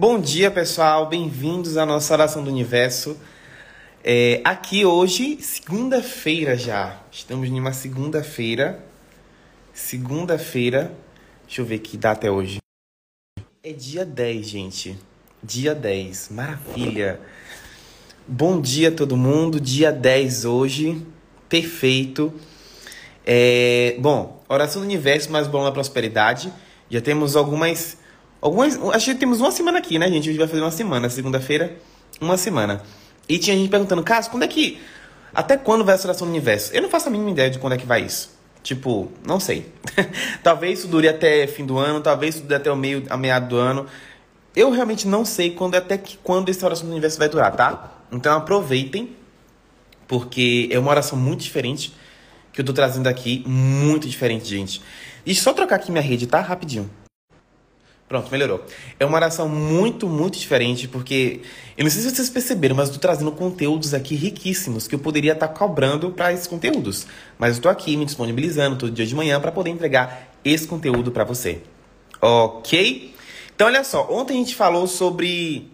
Bom dia, pessoal. Bem-vindos à nossa oração do universo. É, aqui hoje, segunda-feira já. Estamos em uma segunda-feira. Segunda-feira. Deixa eu ver que data é hoje. É dia 10, gente. Dia 10. Maravilha. Bom dia todo mundo. Dia 10 hoje. Perfeito. É, bom, oração do universo, mais bom na prosperidade. Já temos algumas. Algumas acho que temos uma semana aqui, né, gente? A gente vai fazer uma semana. Segunda-feira, uma semana. E tinha gente perguntando, Cássio, quando é que. Até quando vai a oração do universo? Eu não faço a mínima ideia de quando é que vai isso. Tipo, não sei. talvez isso dure até fim do ano, talvez isso dure até o meio, a meado do ano. Eu realmente não sei quando até que quando essa oração do universo vai durar, tá? Então aproveitem, porque é uma oração muito diferente que eu tô trazendo aqui, muito diferente, gente. E só trocar aqui minha rede, tá? Rapidinho. Pronto, melhorou. É uma oração muito, muito diferente, porque eu não sei se vocês perceberam, mas eu tô trazendo conteúdos aqui riquíssimos que eu poderia estar tá cobrando para esses conteúdos. Mas eu tô aqui me disponibilizando todo dia de manhã para poder entregar esse conteúdo para você. Ok? Então, olha só, ontem a gente falou sobre.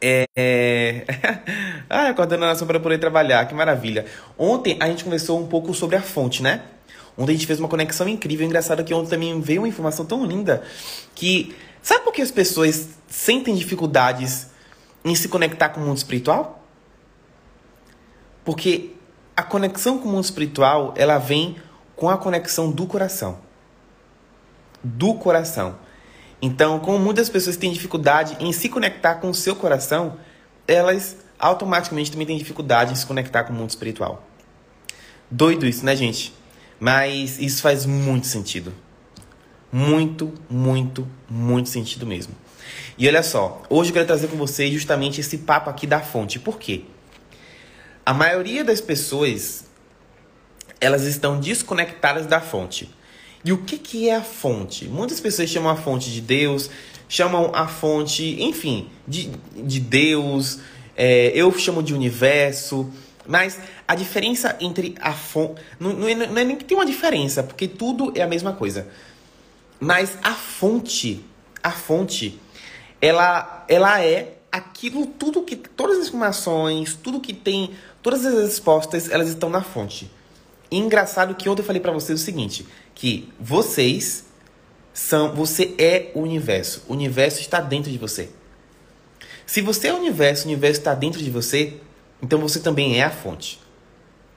É. ah, acordando a nação para poder trabalhar, que maravilha. Ontem a gente conversou um pouco sobre a fonte, né? Ontem a gente fez uma conexão incrível. Engraçado que ontem também veio uma informação tão linda que. Sabe por que as pessoas sentem dificuldades em se conectar com o mundo espiritual? Porque a conexão com o mundo espiritual, ela vem com a conexão do coração. Do coração. Então, como muitas pessoas têm dificuldade em se conectar com o seu coração, elas automaticamente também têm dificuldade em se conectar com o mundo espiritual. Doido isso, né, gente? Mas isso faz muito sentido. Muito, muito, muito sentido mesmo. E olha só, hoje eu quero trazer com vocês justamente esse papo aqui da fonte. Por quê? A maioria das pessoas, elas estão desconectadas da fonte. E o que, que é a fonte? Muitas pessoas chamam a fonte de Deus, chamam a fonte, enfim, de, de Deus, é, eu chamo de universo, mas a diferença entre a fonte. Não, não, é, não é nem que tem uma diferença, porque tudo é a mesma coisa. Mas a fonte, a fonte, ela, ela é aquilo, tudo que. Todas as informações, tudo que tem, todas as respostas, elas estão na fonte. E engraçado que ontem eu falei para vocês o seguinte: que vocês são. Você é o universo. O universo está dentro de você. Se você é o universo, o universo está dentro de você, então você também é a fonte.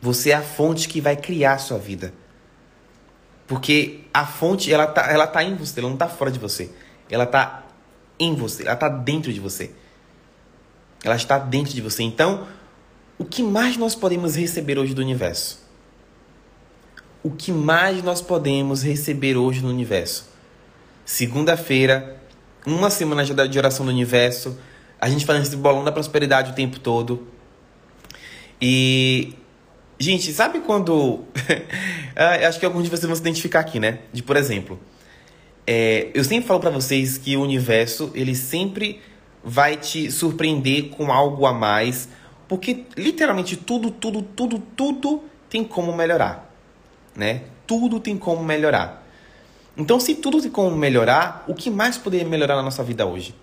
Você é a fonte que vai criar a sua vida. Porque a fonte, ela tá, ela tá em você, ela não tá fora de você. Ela tá em você, ela tá dentro de você. Ela está dentro de você. Então, o que mais nós podemos receber hoje do universo? O que mais nós podemos receber hoje no universo? Segunda-feira, uma semana de oração do universo, a gente fazendo esse bolão da prosperidade o tempo todo. E. Gente, sabe quando. Ah, acho que alguns de vocês vão se identificar aqui, né? De, por exemplo, é, eu sempre falo para vocês que o universo, ele sempre vai te surpreender com algo a mais, porque literalmente tudo, tudo, tudo, tudo tem como melhorar, né? Tudo tem como melhorar. Então, se tudo tem como melhorar, o que mais poderia melhorar na nossa vida hoje?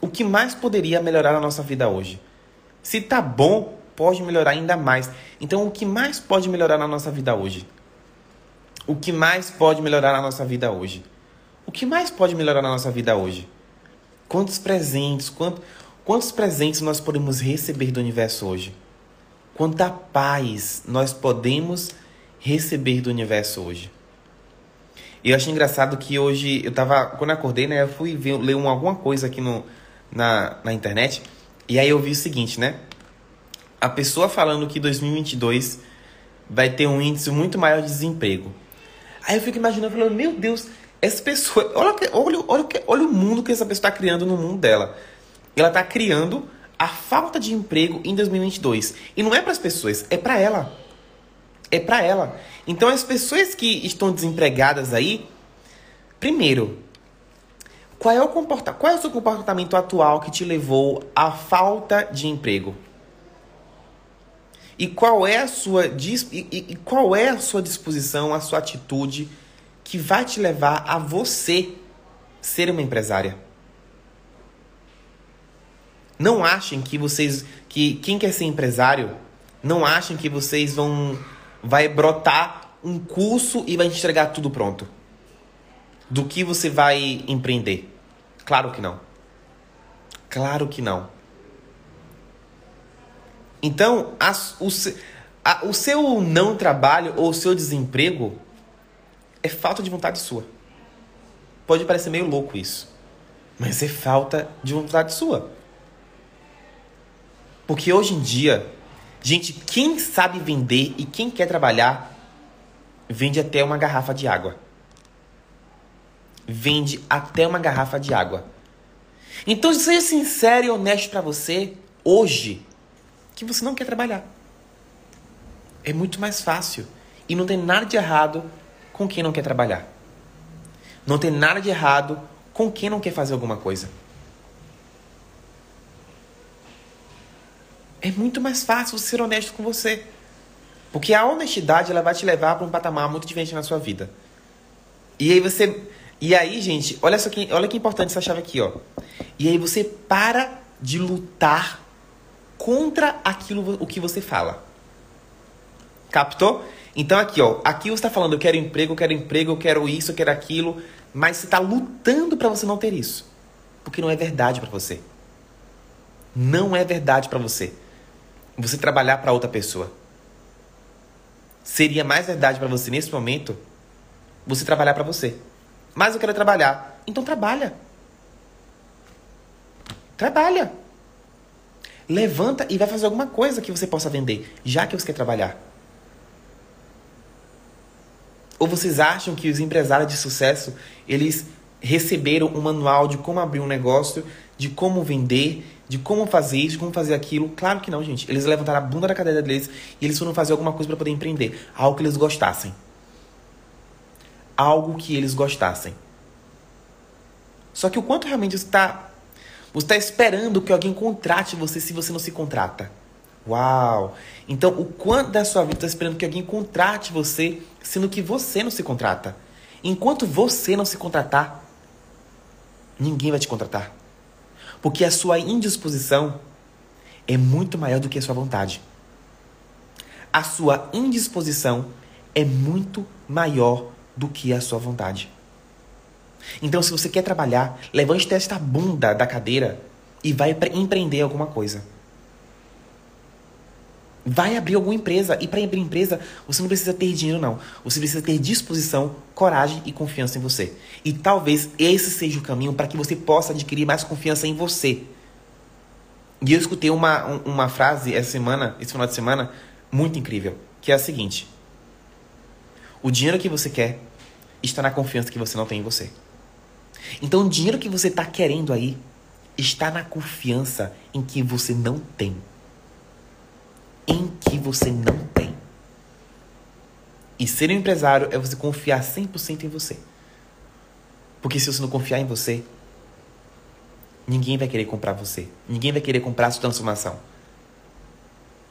O que mais poderia melhorar na nossa vida hoje? Se tá bom, pode melhorar ainda mais. Então, o que mais pode melhorar na nossa vida hoje? O que mais pode melhorar na nossa vida hoje? O que mais pode melhorar na nossa vida hoje? Quantos presentes, quantos, quantos presentes nós podemos receber do universo hoje? Quanta paz nós podemos receber do universo hoje? E eu achei engraçado que hoje eu tava. Quando eu acordei, né? Eu fui ver, ler um, alguma coisa aqui no, na, na internet. E aí eu vi o seguinte, né? A pessoa falando que 2022 vai ter um índice muito maior de desemprego. Aí eu fico imaginando, falando, meu Deus, essa pessoa, olha, olha, olha, olha o mundo que essa pessoa está criando no mundo dela. Ela está criando a falta de emprego em 2022. E não é para as pessoas, é para ela. É para ela. Então as pessoas que estão desempregadas aí, primeiro, qual é o comporta qual é o seu comportamento atual que te levou à falta de emprego? E qual é a sua e, e qual é a sua disposição, a sua atitude que vai te levar a você ser uma empresária? Não achem que vocês. que quem quer ser empresário, não achem que vocês vão. vai brotar um curso e vai entregar tudo pronto. Do que você vai empreender. Claro que não. Claro que não. Então, as, o, a, o seu não trabalho ou o seu desemprego é falta de vontade sua. Pode parecer meio louco isso, mas é falta de vontade sua. Porque hoje em dia, gente, quem sabe vender e quem quer trabalhar, vende até uma garrafa de água. Vende até uma garrafa de água. Então, seja sincero e honesto para você hoje que você não quer trabalhar. É muito mais fácil. E não tem nada de errado com quem não quer trabalhar. Não tem nada de errado com quem não quer fazer alguma coisa. É muito mais fácil você ser honesto com você. Porque a honestidade ela vai te levar para um patamar muito diferente na sua vida. E aí você. E aí, gente, olha só que, olha que importante essa chave aqui, ó. E aí você para de lutar contra aquilo o que você fala. Captou? Então aqui, ó, aqui você está falando, eu quero emprego, eu quero emprego, eu quero isso, eu quero aquilo, mas você está lutando para você não ter isso, porque não é verdade para você. Não é verdade para você. Você trabalhar para outra pessoa. Seria mais verdade para você nesse momento você trabalhar para você. Mas eu quero trabalhar. Então trabalha. Trabalha. Levanta e vai fazer alguma coisa que você possa vender, já que você quer trabalhar. Ou vocês acham que os empresários de sucesso, eles receberam um manual de como abrir um negócio, de como vender, de como fazer isso, de como fazer aquilo? Claro que não, gente. Eles levantaram a bunda da cadeira deles e eles foram fazer alguma coisa para poder empreender, algo que eles gostassem. Algo que eles gostassem. Só que o quanto realmente está você está esperando que alguém contrate você se você não se contrata. Uau! Então, o quanto da sua vida está esperando que alguém contrate você, sendo que você não se contrata? Enquanto você não se contratar, ninguém vai te contratar. Porque a sua indisposição é muito maior do que a sua vontade. A sua indisposição é muito maior do que a sua vontade. Então, se você quer trabalhar, levante esta bunda da cadeira e vai empreender alguma coisa. Vai abrir alguma empresa. E para abrir empresa, você não precisa ter dinheiro, não. Você precisa ter disposição, coragem e confiança em você. E talvez esse seja o caminho para que você possa adquirir mais confiança em você. E eu escutei uma, uma frase essa semana, esse final de semana, muito incrível, que é a seguinte: O dinheiro que você quer está na confiança que você não tem em você. Então, o dinheiro que você está querendo aí está na confiança em que você não tem. Em que você não tem. E ser um empresário é você confiar 100% em você. Porque se você não confiar em você, ninguém vai querer comprar você. Ninguém vai querer comprar a sua transformação.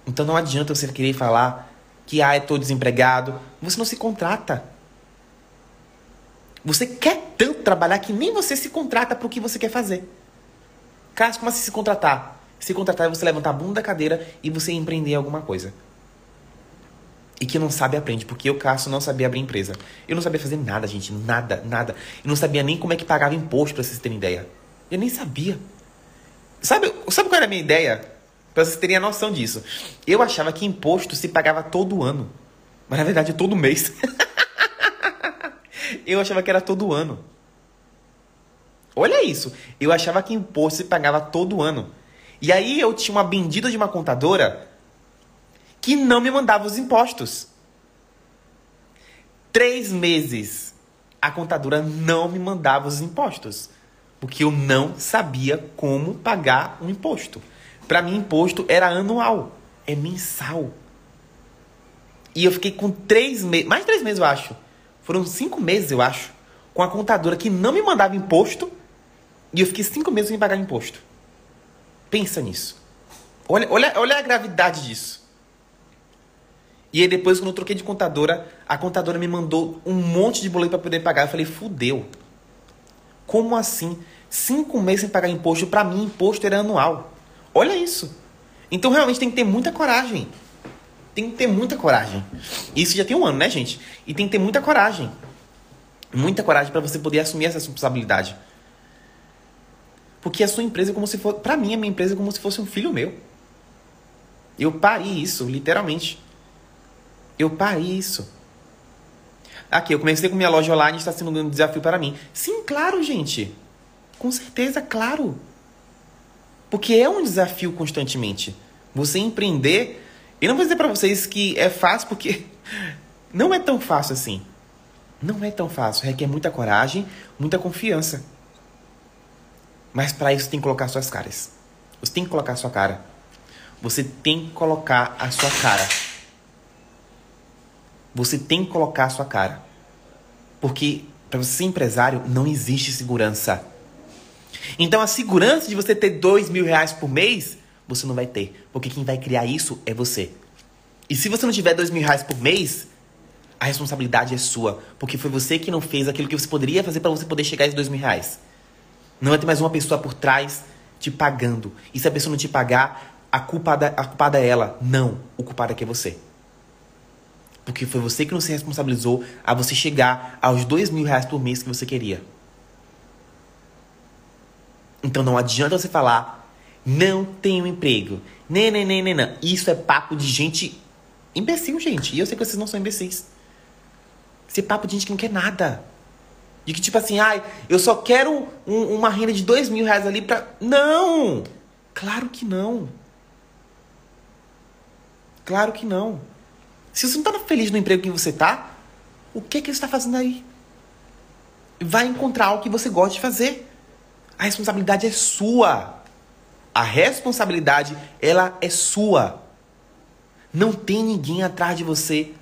Então não adianta você querer falar que ah, estou desempregado. Você não se contrata. Você quer tanto trabalhar que nem você se contrata para o que você quer fazer. Caso como assim se contratar? Se contratar é você levantar a bunda da cadeira e você empreender alguma coisa. E que não sabe aprende, porque eu, Cássio, não sabia abrir empresa. Eu não sabia fazer nada, gente, nada, nada. Eu não sabia nem como é que pagava imposto, para vocês terem ideia. Eu nem sabia. Sabe, sabe qual era a minha ideia? Para vocês terem a noção disso. Eu achava que imposto se pagava todo ano. Mas na verdade todo mês. Eu achava que era todo ano. Olha isso. Eu achava que imposto se pagava todo ano. E aí eu tinha uma bendita de uma contadora que não me mandava os impostos. Três meses a contadora não me mandava os impostos. Porque eu não sabia como pagar um imposto. Para mim, imposto era anual. É mensal. E eu fiquei com três meses, mais três meses eu acho, foram cinco meses, eu acho, com a contadora que não me mandava imposto e eu fiquei cinco meses sem pagar imposto. Pensa nisso. Olha, olha, olha a gravidade disso. E aí depois, quando eu troquei de contadora, a contadora me mandou um monte de boleto para poder pagar. Eu falei, fudeu. Como assim? Cinco meses sem pagar imposto? Para mim, imposto era anual. Olha isso. Então realmente tem que ter muita coragem. Tem que ter muita coragem. Isso já tem um ano, né, gente? E tem que ter muita coragem. Muita coragem para você poder assumir essa responsabilidade. Porque a sua empresa é como se fosse. Pra mim, a minha empresa é como se fosse um filho meu. Eu pari isso, literalmente. Eu pari isso. Aqui, eu comecei com minha loja online, está sendo um desafio para mim. Sim, claro, gente. Com certeza, claro. Porque é um desafio constantemente. Você empreender. E não vou dizer para vocês que é fácil, porque não é tão fácil assim. Não é tão fácil. Requer muita coragem, muita confiança. Mas para isso tem que colocar suas caras. Você tem que colocar sua cara. Você tem que colocar a sua cara. Você tem que colocar a sua cara. Porque para você ser empresário não existe segurança. Então a segurança de você ter dois mil reais por mês, você não vai ter. Porque quem vai criar isso é você. E se você não tiver dois mil reais por mês, a responsabilidade é sua. Porque foi você que não fez aquilo que você poderia fazer para você poder chegar a esses dois mil reais. Não vai ter mais uma pessoa por trás te pagando. E se a pessoa não te pagar, a culpada, a culpada é ela. Não, o culpado aqui é você. Porque foi você que não se responsabilizou a você chegar aos dois mil reais por mês que você queria. Então não adianta você falar, não tenho emprego. Nem, nem, nem, nem, não. Isso é papo de gente imbecil, gente. E eu sei que vocês não são imbecis. Isso é papo de gente que não quer nada. De que, tipo assim, ai, eu só quero um, uma renda de dois mil reais ali pra. Não! Claro que não. Claro que não. Se você não tá feliz no emprego que você tá, o que é que você está fazendo aí? Vai encontrar algo que você gosta de fazer. A responsabilidade é sua. A responsabilidade, ela é sua. Não tem ninguém atrás de você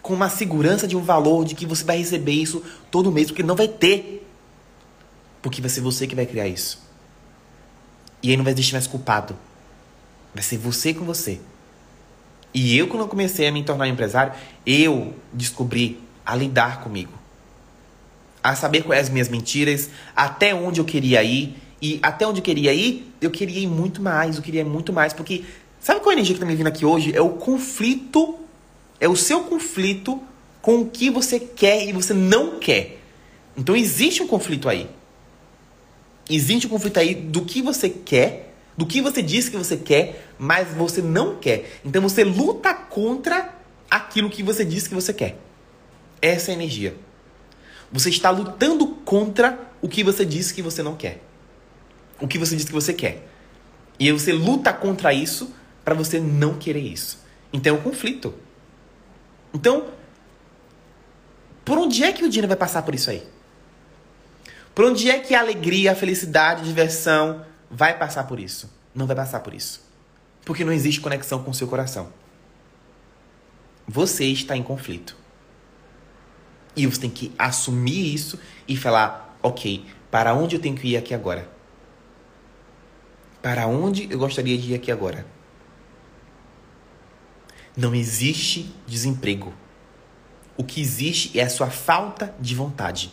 com uma segurança de um valor de que você vai receber isso todo mês, porque não vai ter. Porque vai ser você que vai criar isso. E aí não vai existir mais culpado. Vai ser você com você. E eu, quando eu comecei a me tornar empresário, eu descobri a lidar comigo a saber quais as minhas mentiras, até onde eu queria ir. E até onde eu queria ir, eu queria ir muito mais, eu queria ir muito mais. Porque sabe qual é a energia que tá me vindo aqui hoje? É o conflito, é o seu conflito com o que você quer e você não quer. Então existe um conflito aí. Existe um conflito aí do que você quer, do que você diz que você quer, mas você não quer. Então você luta contra aquilo que você diz que você quer. Essa é a energia. Você está lutando contra o que você disse que você não quer. O que você disse que você quer. E você luta contra isso para você não querer isso. Então é um conflito. Então, por onde é que o dinheiro vai passar por isso aí? Por onde é que a alegria, a felicidade, a diversão vai passar por isso? Não vai passar por isso. Porque não existe conexão com o seu coração. Você está em conflito. E você tem que assumir isso e falar: ok, para onde eu tenho que ir aqui agora? Para onde eu gostaria de ir aqui agora? Não existe desemprego. O que existe é a sua falta de vontade.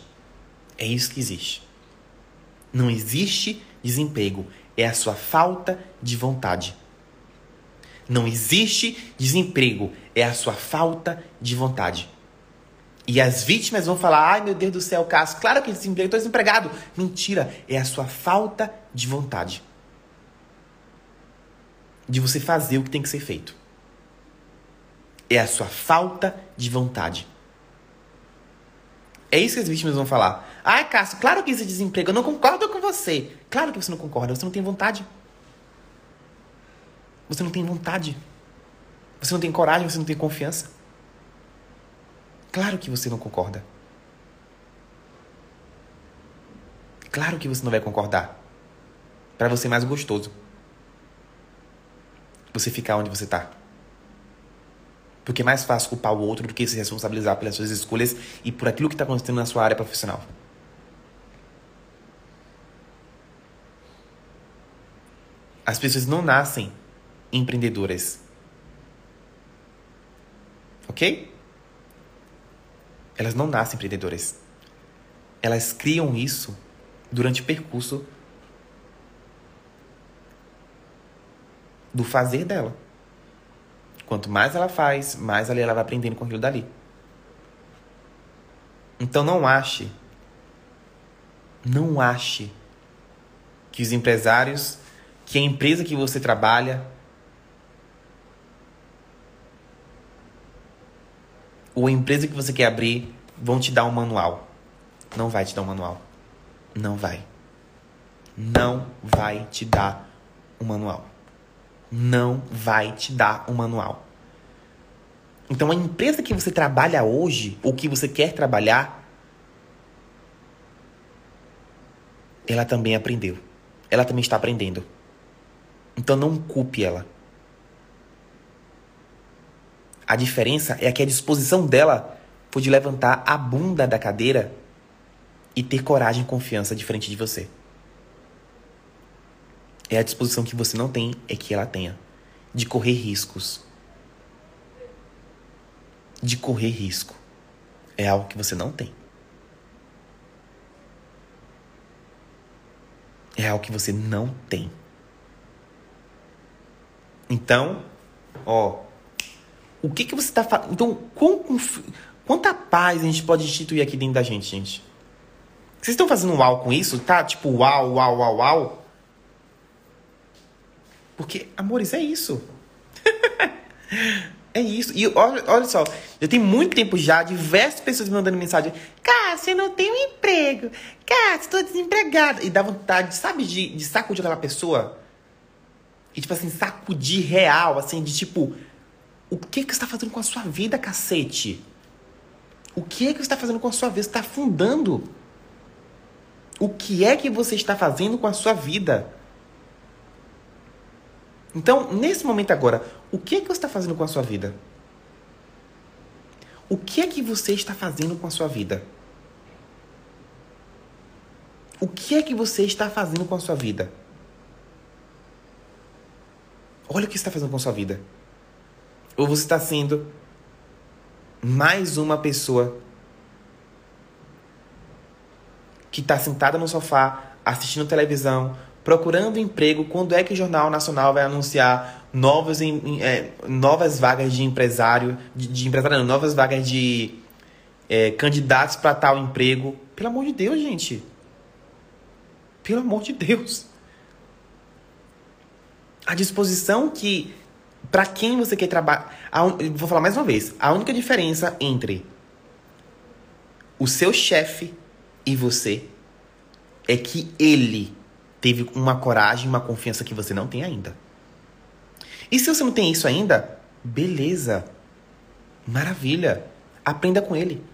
É isso que existe. Não existe desemprego, é a sua falta de vontade. Não existe desemprego, é a sua falta de vontade. E as vítimas vão falar: ai meu Deus do céu, Cássio, claro que desemprego, estou desempregado. Mentira, é a sua falta de vontade. De você fazer o que tem que ser feito. É a sua falta de vontade. É isso que as vítimas vão falar. Ai, Cássio, claro que isso é desemprego, eu não concordo com você. Claro que você não concorda, você não tem vontade. Você não tem vontade. Você não tem coragem, você não tem confiança. Claro que você não concorda. Claro que você não vai concordar. Para você é mais gostoso. Você ficar onde você tá. Porque é mais fácil culpar o outro do que se responsabilizar pelas suas escolhas e por aquilo que está acontecendo na sua área profissional. As pessoas não nascem empreendedoras. Ok? Elas não nascem empreendedoras. Elas criam isso durante o percurso do fazer dela. Quanto mais ela faz, mais ali ela vai aprendendo com aquilo dali. Então não ache, não ache que os empresários, que a empresa que você trabalha, ou a empresa que você quer abrir vão te dar um manual. Não vai te dar um manual. Não vai. Não vai te dar um manual. Não vai te dar um manual. Então a empresa que você trabalha hoje, ou que você quer trabalhar, ela também aprendeu. Ela também está aprendendo. Então não culpe ela. A diferença é que a disposição dela foi de levantar a bunda da cadeira e ter coragem e confiança de frente de você. É a disposição que você não tem, é que ela tenha. De correr riscos. De correr risco. É algo que você não tem. É algo que você não tem. Então, ó, o que, que você está fazendo? Então, com, quanta paz a gente pode instituir aqui dentro da gente, gente? Vocês estão fazendo uau com isso? Tá tipo uau, uau, uau, uau? Porque, amores, é isso. é isso. E olha, olha só, já tem muito tempo já, diversas pessoas me mandando mensagem. Cara, você não um emprego. Cara, estou desempregada. E dá vontade, sabe, de, de sacudir aquela pessoa? E, tipo assim, sacudir real, assim, de tipo o que, que você está fazendo com a sua vida, cacete? O que é que você está fazendo com a sua vida? Você está afundando. O que é que você está fazendo com a sua vida? Então, nesse momento agora, o que é que você está fazendo com a sua vida? O que é que você está fazendo com a sua vida? O que é que você está fazendo com a sua vida? Olha o que você está fazendo com a sua vida. Ou você está sendo mais uma pessoa que está sentada no sofá, assistindo televisão, procurando emprego. Quando é que o Jornal Nacional vai anunciar novas, é, novas vagas de empresário, de, de empresário, não, novas vagas de é, candidatos para tal emprego? Pelo amor de Deus, gente. Pelo amor de Deus. A disposição que para quem você quer trabalhar. Vou falar mais uma vez. A única diferença entre o seu chefe e você é que ele teve uma coragem, uma confiança que você não tem ainda. E se você não tem isso ainda, beleza. Maravilha. Aprenda com ele.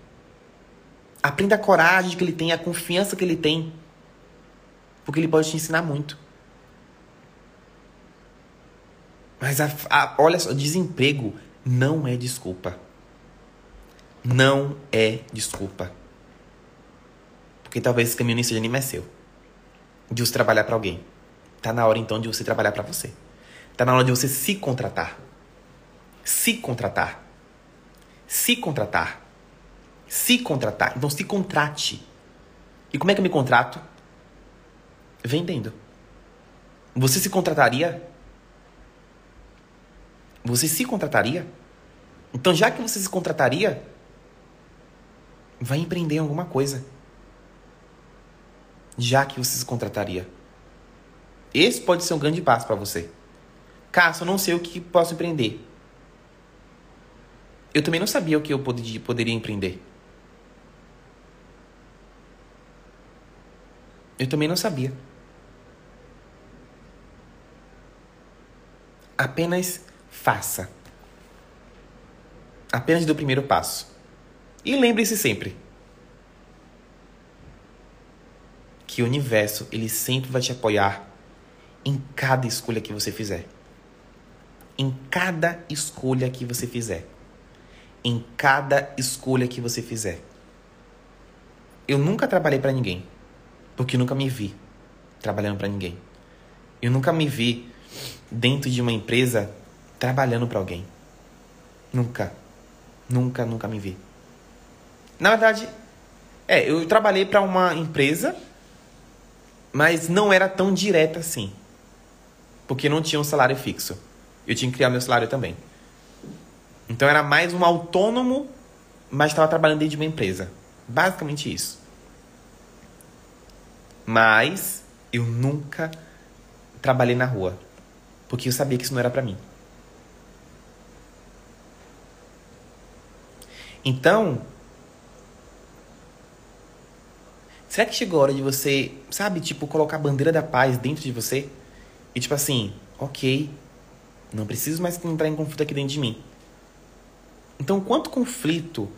Aprenda a coragem que ele tem, a confiança que ele tem. Porque ele pode te ensinar muito. Mas a, a, olha só, desemprego não é desculpa. Não é desculpa. Porque talvez esse caminho nem seja nem mais seu. De você trabalhar para alguém. Tá na hora então de você trabalhar para você. Tá na hora de você se contratar. Se contratar. Se contratar. Se contratar. Então se contrate. E como é que eu me contrato? Vendendo. Você se contrataria você se contrataria? Então, já que você se contrataria, vai empreender em alguma coisa. Já que você se contrataria. Esse pode ser um grande passo para você. Cássio, eu não sei o que posso empreender. Eu também não sabia o que eu poderia, poderia empreender. Eu também não sabia. Apenas faça. Apenas dê o primeiro passo. E lembre-se sempre o universo ele sempre vai te apoiar em cada escolha que você fizer. Em cada escolha que você fizer. Em cada escolha que você fizer. Eu nunca trabalhei para ninguém, porque nunca me vi trabalhando para ninguém. Eu nunca me vi dentro de uma empresa trabalhando para alguém. Nunca. Nunca, nunca me vi. Na verdade, é, eu trabalhei para uma empresa, mas não era tão direta assim. Porque não tinha um salário fixo. eu tinha que criar meu salário também. Então era mais um autônomo, mas estava trabalhando dentro de uma empresa. Basicamente isso. Mas eu nunca trabalhei na rua, porque eu sabia que isso não era para mim. Então, será que chegou a hora de você, sabe, tipo, colocar a bandeira da paz dentro de você? E tipo assim, ok, não preciso mais entrar em conflito aqui dentro de mim. Então, quanto conflito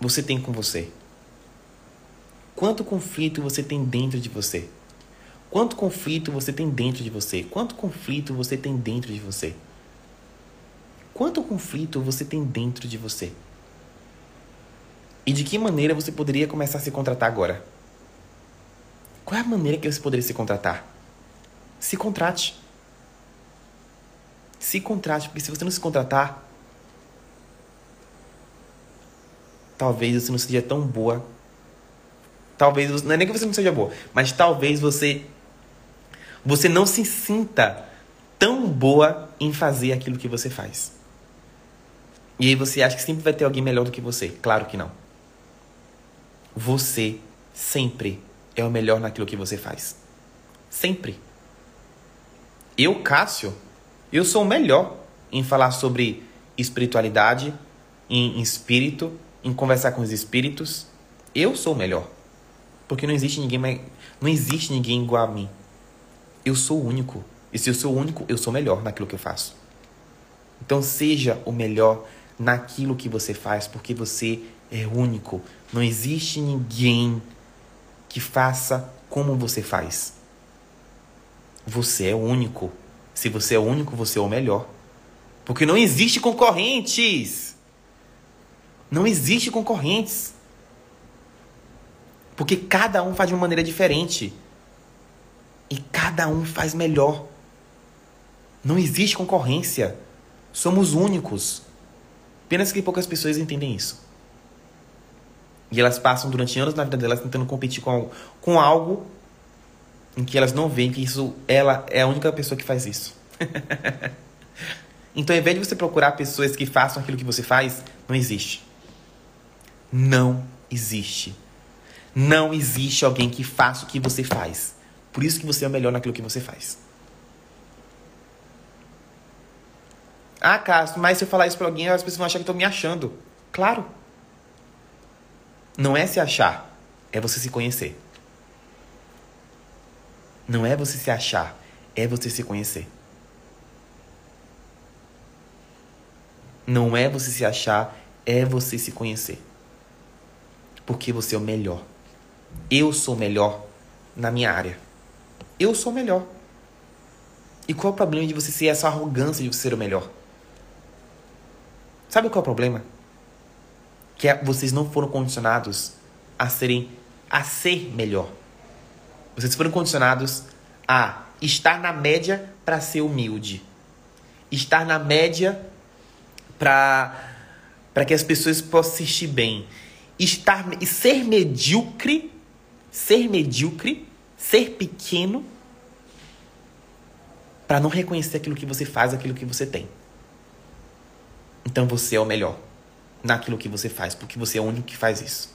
você tem com você? Quanto conflito você tem dentro de você? Quanto conflito você tem dentro de você? Quanto conflito você tem dentro de você? Quanto conflito você tem dentro de você? E de que maneira você poderia começar a se contratar agora? Qual é a maneira que você poderia se contratar? Se contrate. Se contrate, porque se você não se contratar, talvez você não seja tão boa. Talvez, não é nem que você não seja boa, mas talvez você você não se sinta tão boa em fazer aquilo que você faz. E aí você acha que sempre vai ter alguém melhor do que você. Claro que não. Você sempre é o melhor naquilo que você faz. Sempre. Eu, Cássio, eu sou o melhor em falar sobre espiritualidade, em espírito, em conversar com os espíritos. Eu sou o melhor. Porque não existe ninguém mais, não existe ninguém igual a mim. Eu sou o único. E se eu sou o único, eu sou melhor naquilo que eu faço. Então seja o melhor naquilo que você faz, porque você é único. Não existe ninguém que faça como você faz. Você é único. Se você é único, você é o melhor. Porque não existe concorrentes. Não existe concorrentes. Porque cada um faz de uma maneira diferente. E cada um faz melhor. Não existe concorrência. Somos únicos. Apenas que poucas pessoas entendem isso. E elas passam durante anos na vida delas tentando competir com, com algo em que elas não veem que isso ela é a única pessoa que faz isso. então, ao invés de você procurar pessoas que façam aquilo que você faz, não existe. Não existe. Não existe alguém que faça o que você faz. Por isso que você é o melhor naquilo que você faz. Ah, Castro, mas se eu falar isso pra alguém, as pessoas vão achar que eu tô me achando. Claro. Não é se achar, é você se conhecer. Não é você se achar, é você se conhecer. Não é você se achar, é você se conhecer. Porque você é o melhor. Eu sou melhor na minha área. Eu sou melhor. E qual é o problema de você ser essa arrogância de você ser o melhor? Sabe qual é o problema? Que é, vocês não foram condicionados a serem a ser melhor. Vocês foram condicionados a estar na média para ser humilde. Estar na média para para que as pessoas possam assistir bem. Estar e ser medíocre, ser medíocre, ser pequeno para não reconhecer aquilo que você faz, aquilo que você tem. Então você é o melhor naquilo que você faz, porque você é o único que faz isso.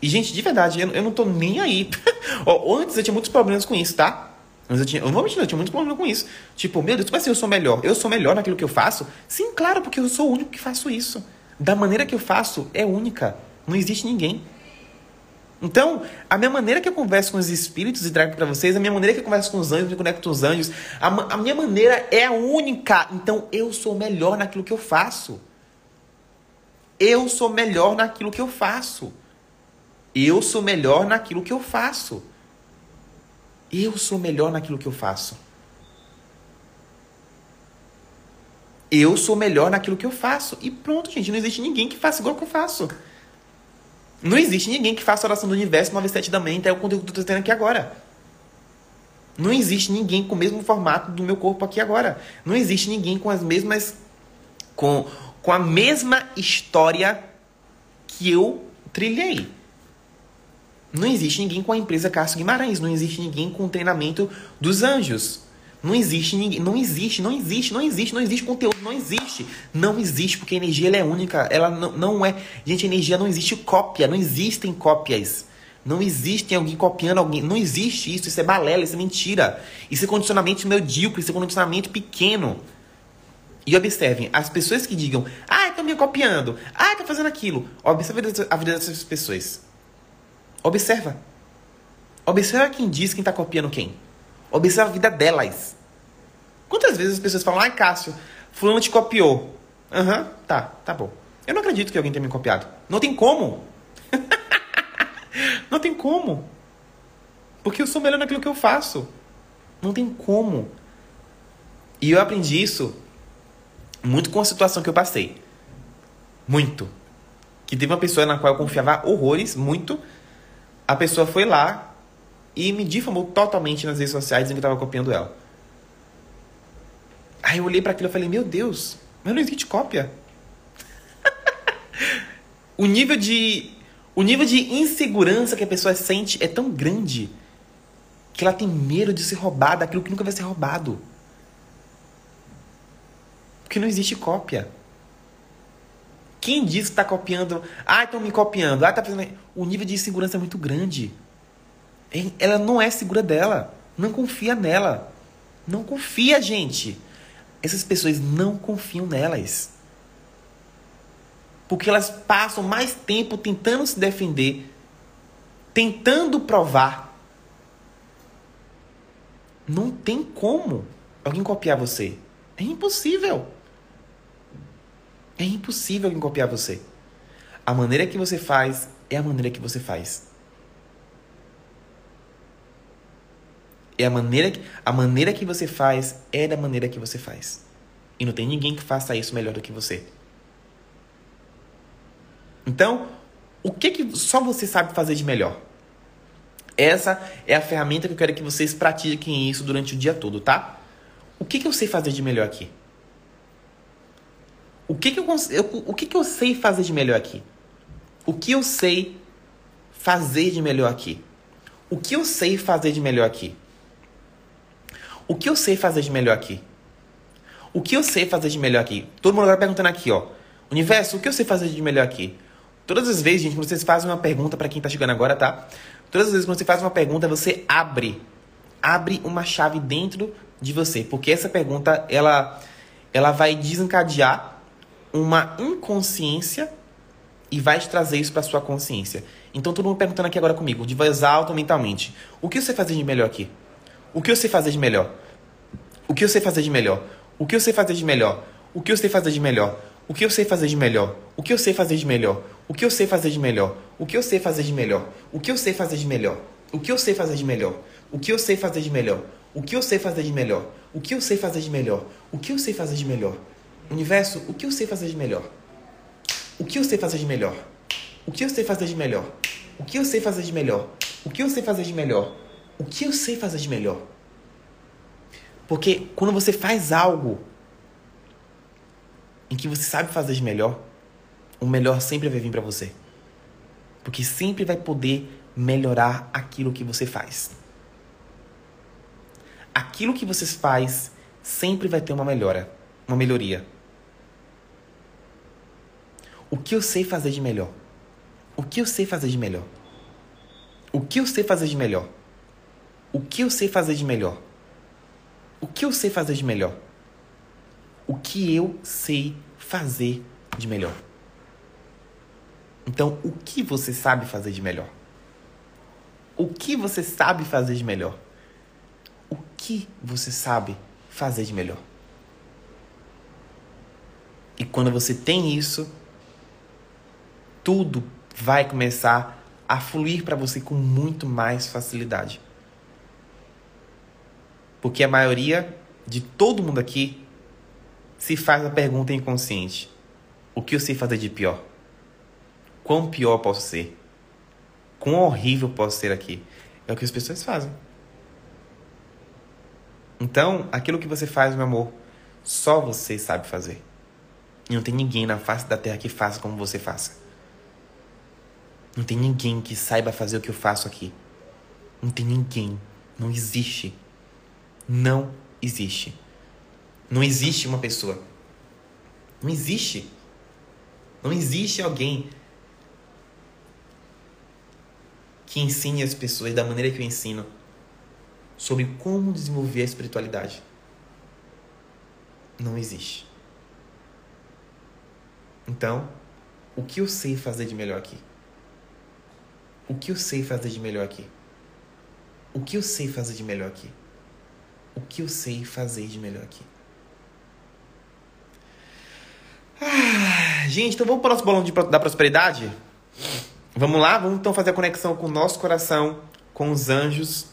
E, gente, de verdade, eu, eu não tô nem aí. Antes eu tinha muitos problemas com isso, tá? Antes eu tinha, eu vou mentir, eu tinha muitos problemas com isso. Tipo, meu Deus, como assim eu sou melhor? Eu sou melhor naquilo que eu faço? Sim, claro, porque eu sou o único que faço isso. Da maneira que eu faço é única. Não existe ninguém. Então, a minha maneira que eu converso com os espíritos e trago para vocês, a minha maneira que eu converso com os anjos, me conecto com os anjos, a, a minha maneira é a única. Então, eu sou melhor naquilo que eu faço. Eu sou melhor naquilo que eu faço. Eu sou melhor naquilo que eu faço. Eu sou melhor naquilo que eu faço. Eu sou melhor naquilo que eu faço. E pronto, gente. Não existe ninguém que faça igual que eu faço. Não existe ninguém que faça oração do universo 97 da mente, é o conteúdo que eu estou tendo aqui agora. Não existe ninguém com o mesmo formato do meu corpo aqui agora. Não existe ninguém com as mesmas. com, com a mesma história que eu trilhei. Não existe ninguém com a empresa Cássio Guimarães. Não existe ninguém com o treinamento dos anjos. Não existe ninguém. Não existe, não existe, não existe, não existe conteúdo. Não existe. Não existe, porque a energia ela é única. Ela não, não é. Gente, energia não existe cópia. Não existem cópias. Não existe alguém copiando alguém. Não existe isso. Isso é balela, isso é mentira. Isso é condicionamento medíocre, isso é condicionamento pequeno. E observem, as pessoas que digam, ah, estão me copiando, ah, estão fazendo aquilo. Observe a vida dessas pessoas. Observa. Observa quem diz quem está copiando quem. Observa a vida delas. Quantas vezes as pessoas falam, ai, Cássio, fulano te copiou. Aham, uhum, tá, tá bom. Eu não acredito que alguém tenha me copiado. Não tem como. não tem como. Porque eu sou melhor naquilo que eu faço. Não tem como. E eu aprendi isso muito com a situação que eu passei. Muito. Que teve uma pessoa na qual eu confiava horrores, muito. A pessoa foi lá e me difamou totalmente nas redes sociais dizendo que eu estava copiando ela. Aí eu olhei para aquilo e falei: Meu Deus, mas não existe cópia. o nível de o nível de insegurança que a pessoa sente é tão grande que ela tem medo de ser roubada daquilo que nunca vai ser roubado. Porque não existe cópia. Quem diz que está copiando? Ah, estão me copiando. Ah, tá fazendo. O nível de insegurança é muito grande. Ela não é segura dela. Não confia nela. Não confia, gente. Essas pessoas não confiam nelas. Porque elas passam mais tempo tentando se defender, tentando provar. Não tem como alguém copiar você. É impossível. É impossível alguém copiar você. A maneira que você faz é a maneira que você faz. É a maneira que, a maneira que você faz é da maneira que você faz. E não tem ninguém que faça isso melhor do que você. Então, o que, que só você sabe fazer de melhor? Essa é a ferramenta que eu quero que vocês pratiquem isso durante o dia todo, tá? O que, que eu sei fazer de melhor aqui? O que, que eu, eu, o que, que eu sei fazer de melhor aqui? O que eu sei fazer de melhor aqui? O que eu sei fazer de melhor aqui? O que eu sei fazer de melhor aqui? O que eu sei fazer de melhor aqui? Todo mundo agora perguntando aqui, ó. Universo, o que eu sei fazer de melhor aqui? Todas as vezes, gente, quando vocês fazem uma pergunta para quem tá chegando agora, tá? Todas as vezes quando você faz uma pergunta, você abre, abre uma chave dentro de você, porque essa pergunta ela ela vai desencadear uma inconsciência e vai te trazer isso para sua consciência. Então todo mundo perguntando aqui agora comigo, de voz alta mentalmente, o que você fazer de melhor aqui? O que eu sei fazer de melhor? O que eu sei fazer de melhor? O que eu sei fazer de melhor? O que eu sei fazer de melhor? O que eu sei fazer de melhor? O que eu sei fazer de melhor? O que eu sei fazer de melhor? O que eu sei fazer de melhor? O que eu sei fazer de melhor? O que eu sei fazer de melhor? O que eu sei fazer de melhor? O que eu sei fazer de melhor? O que eu sei fazer de melhor? O que eu sei fazer de melhor? Universo, o que eu sei fazer de melhor? O que eu sei fazer de melhor? O que eu sei fazer de melhor? O que eu sei fazer de melhor? O que eu sei fazer de melhor? O que eu sei fazer de melhor. Porque quando você faz algo em que você sabe fazer de melhor, o melhor sempre vai vir para você. Porque sempre vai poder melhorar aquilo que você faz. Aquilo que você faz sempre vai ter uma melhora, uma melhoria. O que eu sei fazer de melhor? O que eu sei fazer de melhor? O que eu sei fazer de melhor? O que eu sei fazer de melhor? O que eu sei fazer de melhor? O que eu sei fazer de melhor? Então, o que você sabe fazer de melhor? O que você sabe fazer de melhor? O que você sabe fazer de melhor? E quando você tem isso, tudo vai começar a fluir para você com muito mais facilidade. Porque a maioria de todo mundo aqui se faz a pergunta inconsciente: o que eu sei fazer de pior? Quão pior posso ser? Quão horrível posso ser aqui? É o que as pessoas fazem. Então, aquilo que você faz, meu amor, só você sabe fazer. E não tem ninguém na face da terra que faça como você faça. Não tem ninguém que saiba fazer o que eu faço aqui. Não tem ninguém. Não existe. Não existe. Não existe uma pessoa. Não existe. Não existe alguém que ensine as pessoas da maneira que eu ensino sobre como desenvolver a espiritualidade. Não existe. Então, o que eu sei fazer de melhor aqui? O que eu sei fazer de melhor aqui? O que eu sei fazer de melhor aqui? O que eu sei fazer de melhor aqui? Ah, gente, então vamos para o nosso bolão de, da prosperidade? Vamos lá? Vamos então fazer a conexão com o nosso coração, com os anjos.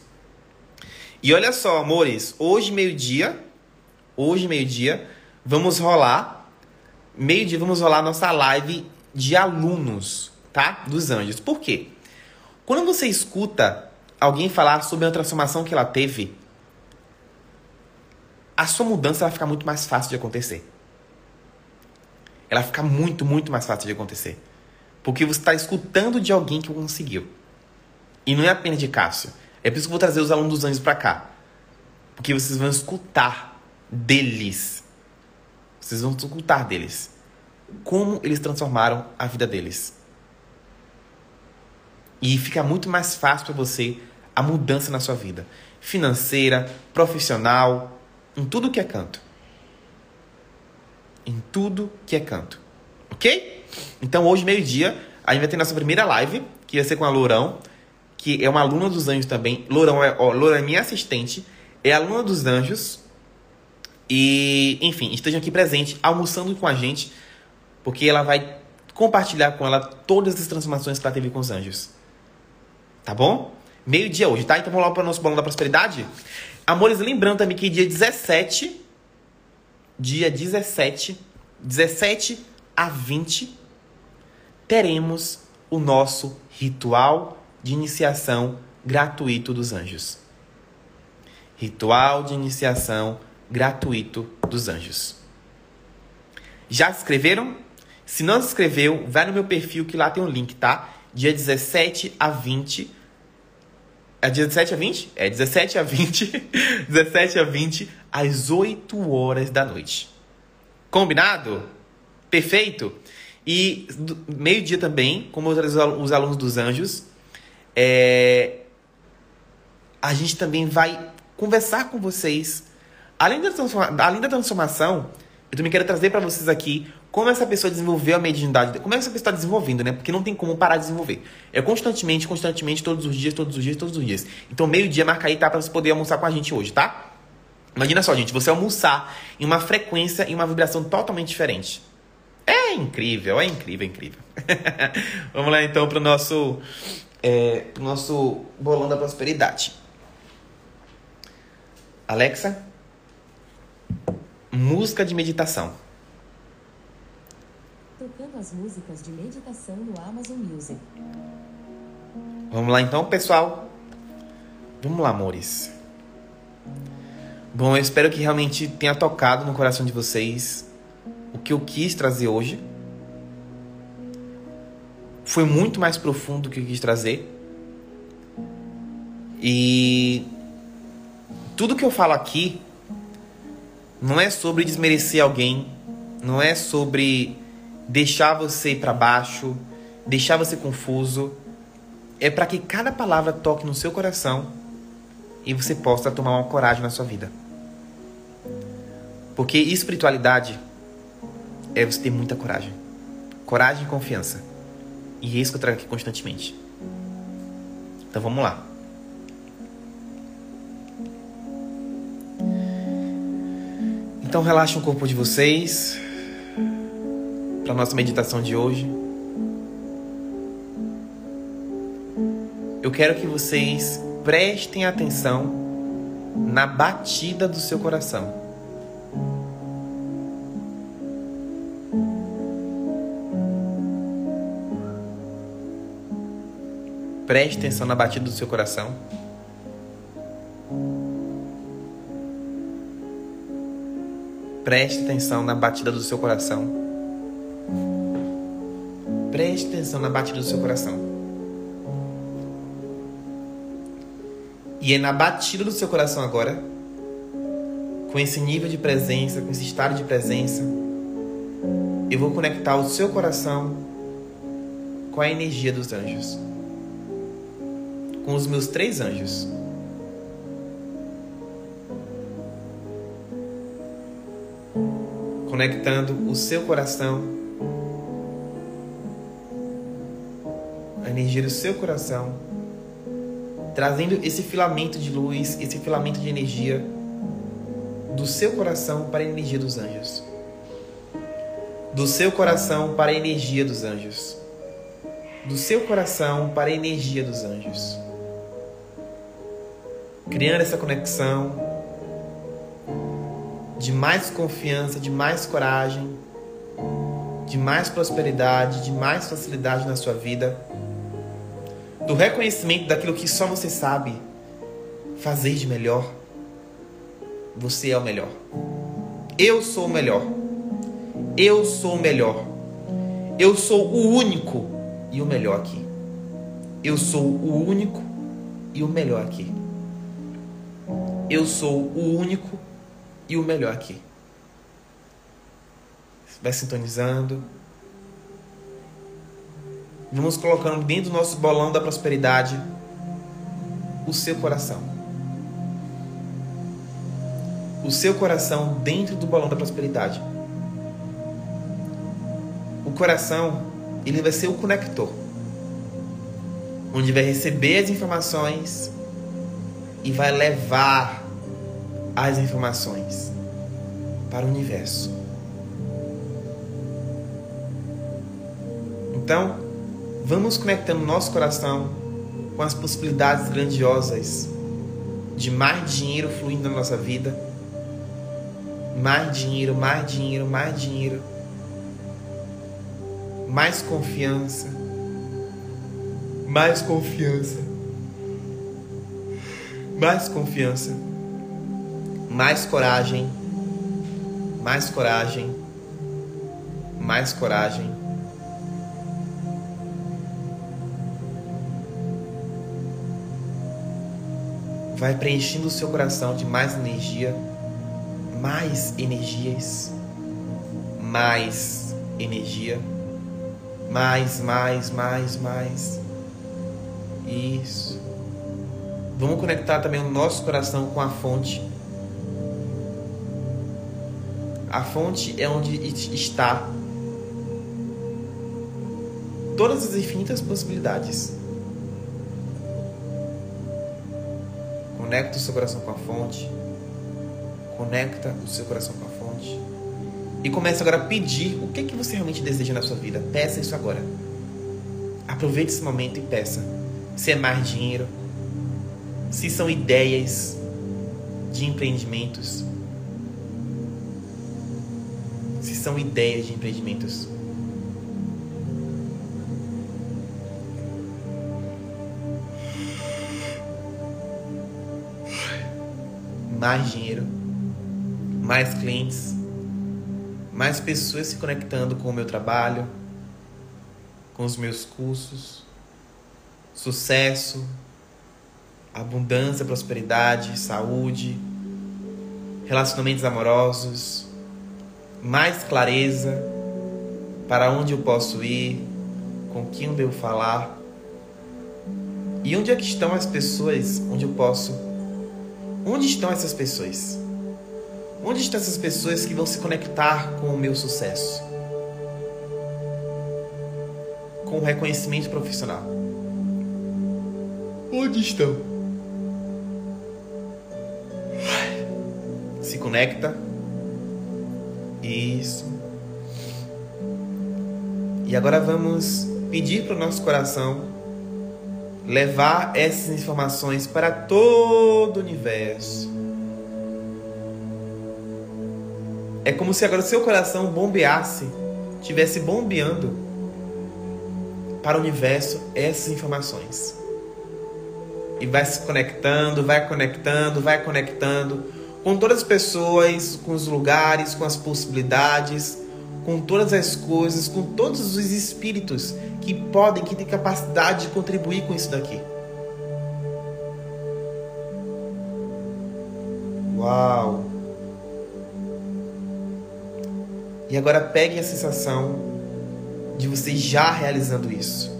E olha só, amores, hoje meio-dia, hoje meio-dia, vamos rolar, meio-dia vamos rolar nossa live de alunos, tá? Dos anjos. Por quê? Quando você escuta alguém falar sobre a transformação que ela teve, a sua mudança vai ficar muito mais fácil de acontecer. Ela fica muito, muito mais fácil de acontecer. Porque você está escutando de alguém que conseguiu. E não é apenas de Cássio. É por isso que eu vou trazer os alunos dos anjos para cá. Porque vocês vão escutar deles. Vocês vão escutar deles. Como eles transformaram a vida deles. E fica muito mais fácil para você a mudança na sua vida. Financeira, profissional, em tudo que é canto. Em tudo que é canto. Ok? Então hoje, meio-dia, a gente vai ter nossa primeira live, que vai ser com a Lourão, que é uma aluna dos anjos também. Lourão é, ó, Lourão é minha assistente, é aluna dos anjos. E, enfim, estejam aqui presente, almoçando com a gente, porque ela vai compartilhar com ela todas as transformações que ela teve com os anjos. Tá bom? Meio-dia hoje, tá? Então vamos lá para o nosso bolão da prosperidade. Amores, lembrando também que dia 17, dia 17, 17 a 20, teremos o nosso ritual de iniciação gratuito dos anjos. Ritual de iniciação gratuito dos anjos. Já se inscreveram? Se não se inscreveu, vai no meu perfil que lá tem um link, tá? Dia 17 a 20. É 17 a 20? É 17 a 20. 17 a 20, às 8 horas da noite. Combinado? Perfeito? E meio-dia também, como os alunos dos anjos, é, a gente também vai conversar com vocês. Além da, além da transformação, eu também quero trazer para vocês aqui como essa pessoa desenvolveu a mediunidade, como essa pessoa está desenvolvendo, né? Porque não tem como parar de desenvolver. É constantemente, constantemente, todos os dias, todos os dias, todos os dias. Então, meio-dia, marca aí, tá? Pra você poder almoçar com a gente hoje, tá? Imagina só, gente, você almoçar em uma frequência e uma vibração totalmente diferente. É incrível, é incrível, é incrível. Vamos lá então para o nosso, é, pro nosso bolão da prosperidade. Alexa, música de meditação. Tocando as músicas de meditação no Amazon Music. Vamos lá então, pessoal. Vamos lá, amores. Bom, eu espero que realmente tenha tocado no coração de vocês o que eu quis trazer hoje. Foi muito mais profundo do que eu quis trazer. E tudo que eu falo aqui não é sobre desmerecer alguém, não é sobre deixar você para baixo, deixar você confuso. É para que cada palavra toque no seu coração e você possa tomar uma coragem na sua vida. Porque espiritualidade é você ter muita coragem. Coragem e confiança. E é isso que eu trago aqui constantemente. Então vamos lá. Então relaxem o corpo de vocês para nossa meditação de hoje. Eu quero que vocês prestem atenção na batida do seu coração. Preste atenção na batida do seu coração. Preste atenção na batida do seu coração. Preste atenção na batida do seu coração. E é na batida do seu coração agora, com esse nível de presença, com esse estado de presença, eu vou conectar o seu coração com a energia dos anjos. Com os meus três anjos. Conectando o seu coração energia do seu coração, trazendo esse filamento de luz, esse filamento de energia do seu coração para a energia dos anjos do seu coração para a energia dos anjos. Do seu coração para a energia dos anjos. Criando essa conexão de mais confiança, de mais coragem, de mais prosperidade, de mais facilidade na sua vida. Do reconhecimento daquilo que só você sabe fazer de melhor. Você é o melhor. Eu sou o melhor. Eu sou o melhor. Eu sou o único e o melhor aqui. Eu sou o único e o melhor aqui. Eu sou o único e o melhor aqui. Vai sintonizando. Vamos colocando dentro do nosso bolão da prosperidade o seu coração. O seu coração dentro do bolão da prosperidade coração, ele vai ser o conector. Onde vai receber as informações e vai levar as informações para o universo. Então, vamos conectando nosso coração com as possibilidades grandiosas de mais dinheiro fluindo na nossa vida. Mais dinheiro, mais dinheiro, mais dinheiro. Mais confiança, mais confiança, mais confiança, mais coragem, mais coragem, mais coragem. Vai preenchendo o seu coração de mais energia, mais energias, mais energia. Mais, mais, mais, mais. Isso. Vamos conectar também o nosso coração com a fonte. A fonte é onde está todas as infinitas possibilidades. Conecta o seu coração com a fonte. Conecta o seu coração com a fonte. E comece agora a pedir o que, que você realmente deseja na sua vida. Peça isso agora. Aproveite esse momento e peça. Se é mais dinheiro, se são ideias de empreendimentos, se são ideias de empreendimentos. Mais dinheiro, mais clientes mais pessoas se conectando com o meu trabalho, com os meus cursos, sucesso, abundância, prosperidade, saúde, relacionamentos amorosos, mais clareza para onde eu posso ir, com quem eu devo falar e onde é que estão as pessoas onde eu posso. Onde estão essas pessoas? Onde estão essas pessoas que vão se conectar com o meu sucesso? Com o reconhecimento profissional? Onde estão? Se conecta. Isso. E agora vamos pedir para o nosso coração levar essas informações para todo o universo É como se agora seu coração bombeasse, tivesse bombeando para o universo essas informações. E vai se conectando, vai conectando, vai conectando com todas as pessoas, com os lugares, com as possibilidades, com todas as coisas, com todos os espíritos que podem, que têm capacidade de contribuir com isso daqui. Uau. E agora pegue a sensação de você já realizando isso.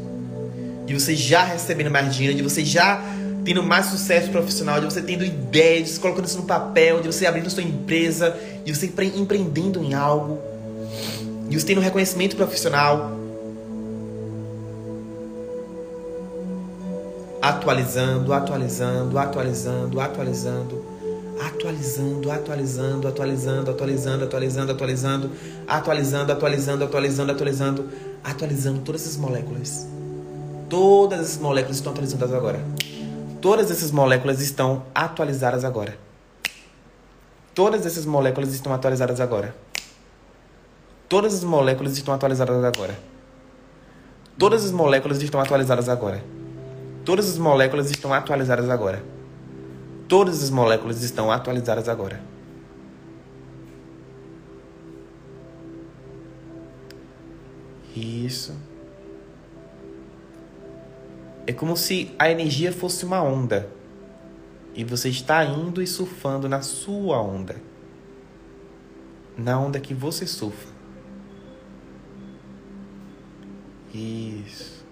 De você já recebendo mais dinheiro, de você já tendo mais sucesso profissional, de você tendo ideias, de você colocando isso no papel, de você abrindo sua empresa, de você empreendendo em algo, de você tendo reconhecimento profissional. Atualizando, atualizando, atualizando, atualizando, atualizando, atualizando, atualizando, atualizando, atualizando, atualizando, atualizando, atualizando, atualizando, atualizando, atualizando todas essas moléculas. Todas essas moléculas estão atualizadas agora. Todas essas moléculas estão atualizadas agora. Todas essas moléculas estão atualizadas agora. Todas as moléculas estão atualizadas agora. Todas as moléculas estão atualizadas agora. Todas as moléculas estão atualizadas agora. Todas as moléculas estão atualizadas agora. Isso. É como se a energia fosse uma onda. E você está indo e surfando na sua onda. Na onda que você surfa. Isso.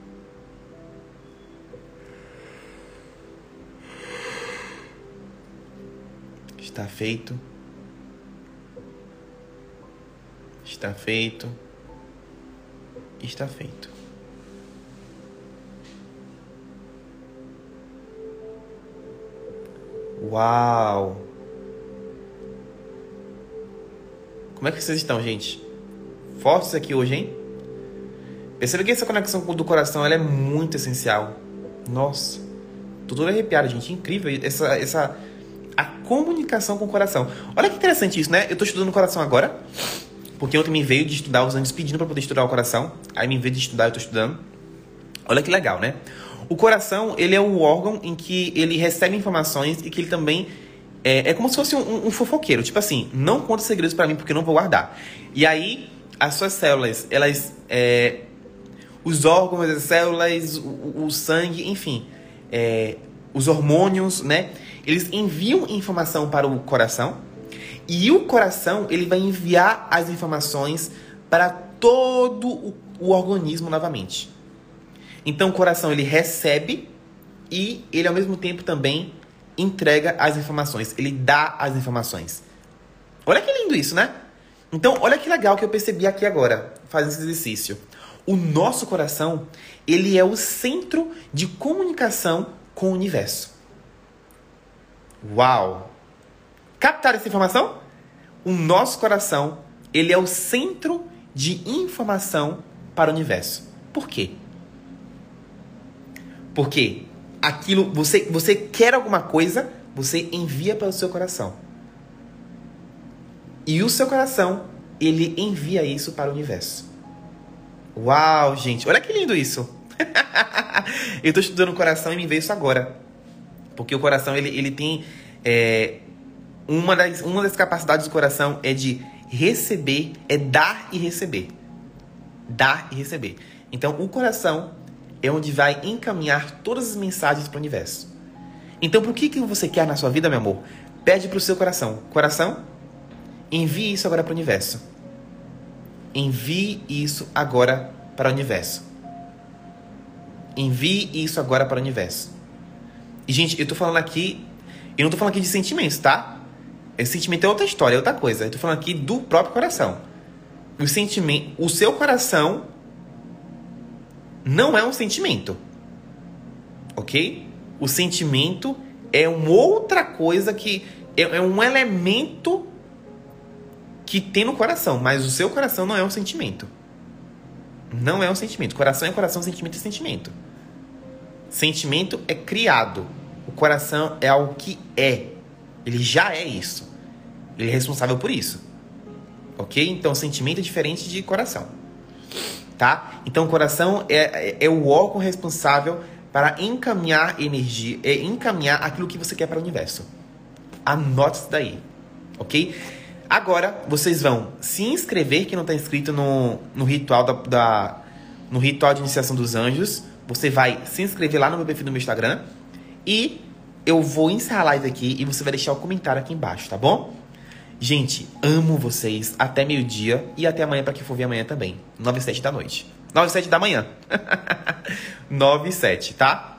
Está feito. Está feito. Está feito. Uau! Como é que vocês estão, gente? Fortes aqui hoje, hein? Perceba que essa conexão do coração ela é muito essencial. Nossa, tô todo arrepiado, gente. Incrível essa, essa a comunicação com o coração. Olha que interessante isso, né? Eu tô estudando o coração agora, porque ontem me veio de estudar os anos pedindo para poder estudar o coração. Aí me veio de estudar, eu tô estudando. Olha que legal, né? O coração, ele é o órgão em que ele recebe informações e que ele também é, é como se fosse um, um, fofoqueiro. Tipo assim, não conta segredos para mim porque eu não vou guardar. E aí, as suas células, elas... É, os órgãos, as células, o, o sangue, enfim... É, os hormônios, né? Eles enviam informação para o coração e o coração ele vai enviar as informações para todo o, o organismo novamente. Então o coração ele recebe e ele ao mesmo tempo também entrega as informações, ele dá as informações. Olha que lindo isso, né? Então, olha que legal que eu percebi aqui agora, fazendo esse exercício. O nosso coração, ele é o centro de comunicação com o universo. Uau! Captar essa informação? O nosso coração, ele é o centro de informação para o universo. Por quê? Porque aquilo, você, você quer alguma coisa, você envia para o seu coração. E o seu coração, ele envia isso para o universo. Uau, gente, olha que lindo isso. eu estou estudando o coração e me veio isso agora. Porque o coração, ele, ele tem. É, uma, das, uma das capacidades do coração é de receber, é dar e receber. Dar e receber. Então, o coração é onde vai encaminhar todas as mensagens para o universo. Então, por que, que você quer na sua vida, meu amor? Pede para o seu coração. Coração, envie isso agora para o universo. Envie isso agora para o universo. Envie isso agora para o universo. E, gente, eu tô falando aqui. Eu não tô falando aqui de sentimentos, tá? Esse sentimento é outra história, é outra coisa. Eu tô falando aqui do próprio coração. O sentimento. O seu coração não é um sentimento. Ok? O sentimento é uma outra coisa que. É, é um elemento que tem no coração, mas o seu coração não é um sentimento. Não é um sentimento. Coração é coração, sentimento é sentimento. Sentimento é criado. O coração é algo que é. Ele já é isso. Ele é responsável por isso. Ok? Então, sentimento é diferente de coração. Tá? Então, coração é, é, é o órgão responsável para encaminhar energia, é encaminhar aquilo que você quer para o universo. Anote isso daí. Ok? Agora, vocês vão se inscrever, que não está inscrito no, no ritual da, da, no ritual de iniciação dos anjos você vai se inscrever lá no meu perfil do meu Instagram e eu vou encerrar a live aqui e você vai deixar o comentário aqui embaixo, tá bom? Gente, amo vocês. Até meio-dia e até amanhã para quem for ver amanhã também. 9 e 7 da noite. 9 e 7 da manhã. 9 e 7, tá?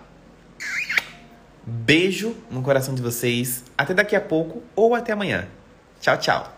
Beijo no coração de vocês. Até daqui a pouco ou até amanhã. Tchau, tchau.